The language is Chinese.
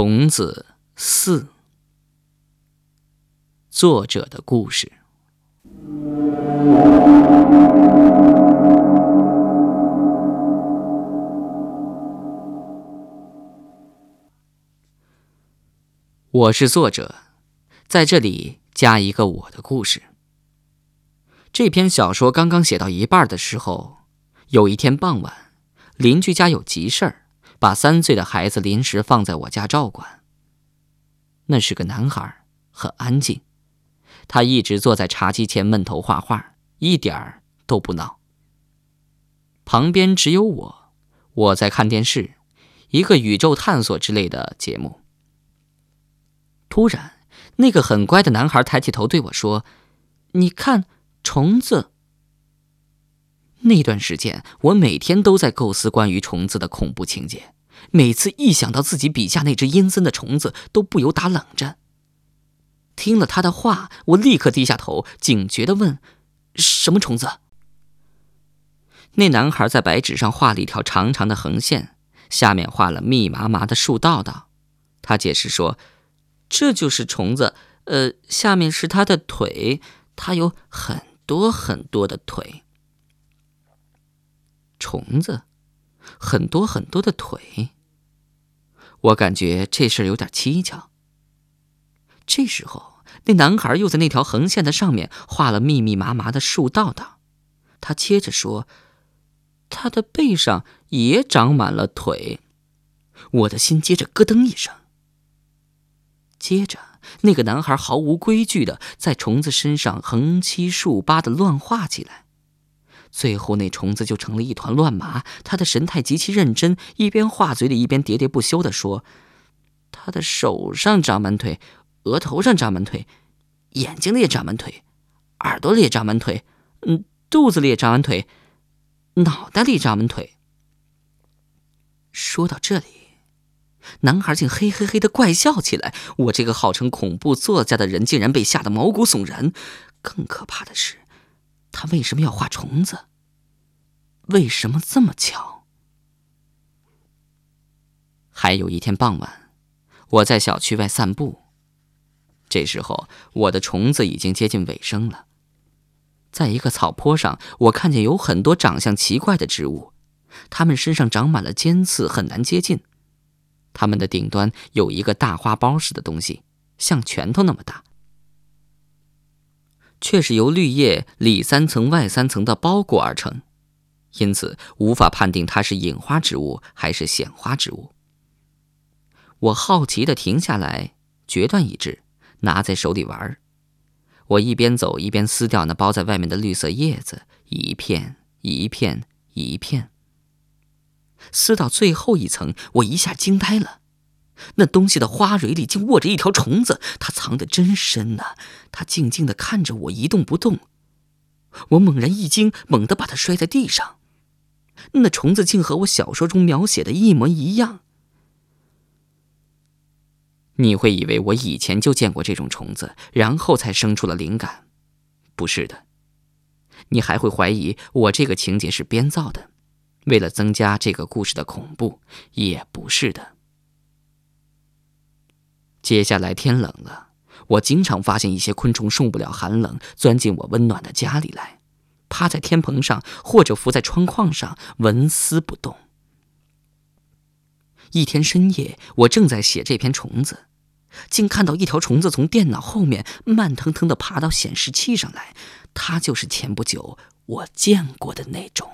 孔子四，作者的故事。我是作者，在这里加一个我的故事。这篇小说刚刚写到一半的时候，有一天傍晚，邻居家有急事儿。把三岁的孩子临时放在我家照管。那是个男孩，很安静，他一直坐在茶几前闷头画画，一点儿都不闹。旁边只有我，我在看电视，一个宇宙探索之类的节目。突然，那个很乖的男孩抬起头对我说：“你看，虫子。”那段时间，我每天都在构思关于虫子的恐怖情节，每次一想到自己笔下那只阴森的虫子，都不由打冷战。听了他的话，我立刻低下头，警觉地问：“什么虫子？”那男孩在白纸上画了一条长长的横线，下面画了密麻麻的竖道道。他解释说：“这就是虫子，呃，下面是它的腿，它有很多很多的腿。”虫子，很多很多的腿。我感觉这事儿有点蹊跷。这时候，那男孩又在那条横线的上面画了密密麻麻的树道道。他接着说：“他的背上也长满了腿。”我的心接着咯噔一声。接着，那个男孩毫无规矩的在虫子身上横七竖八的乱画起来。最后，那虫子就成了一团乱麻。他的神态极其认真，一边画，嘴里一边喋喋不休地说：“他的手上长满腿，额头上长满腿，眼睛里也长满腿，耳朵里也长满腿，嗯，肚子里也长满腿，脑袋里长满腿。”说到这里，男孩竟嘿嘿嘿的怪笑起来。我这个号称恐怖作家的人，竟然被吓得毛骨悚然。更可怕的是。他为什么要画虫子？为什么这么巧？还有一天傍晚，我在小区外散步，这时候我的虫子已经接近尾声了。在一个草坡上，我看见有很多长相奇怪的植物，它们身上长满了尖刺，很难接近。它们的顶端有一个大花苞似的东西，像拳头那么大。却是由绿叶里三层外三层的包裹而成，因此无法判定它是隐花植物还是显花植物。我好奇地停下来，决断一致，拿在手里玩。我一边走一边撕掉那包在外面的绿色叶子，一片一片一片，撕到最后一层，我一下惊呆了。那东西的花蕊里竟卧着一条虫子，它藏得真深呐！它静静地看着我，一动不动。我猛然一惊，猛地把它摔在地上。那虫子竟和我小说中描写的一模一样。你会以为我以前就见过这种虫子，然后才生出了灵感。不是的，你还会怀疑我这个情节是编造的，为了增加这个故事的恐怖。也不是的。接下来天冷了，我经常发现一些昆虫受不了寒冷，钻进我温暖的家里来，趴在天棚上或者伏在窗框上纹丝不动。一天深夜，我正在写这篇虫子，竟看到一条虫子从电脑后面慢腾腾地爬到显示器上来，它就是前不久我见过的那种。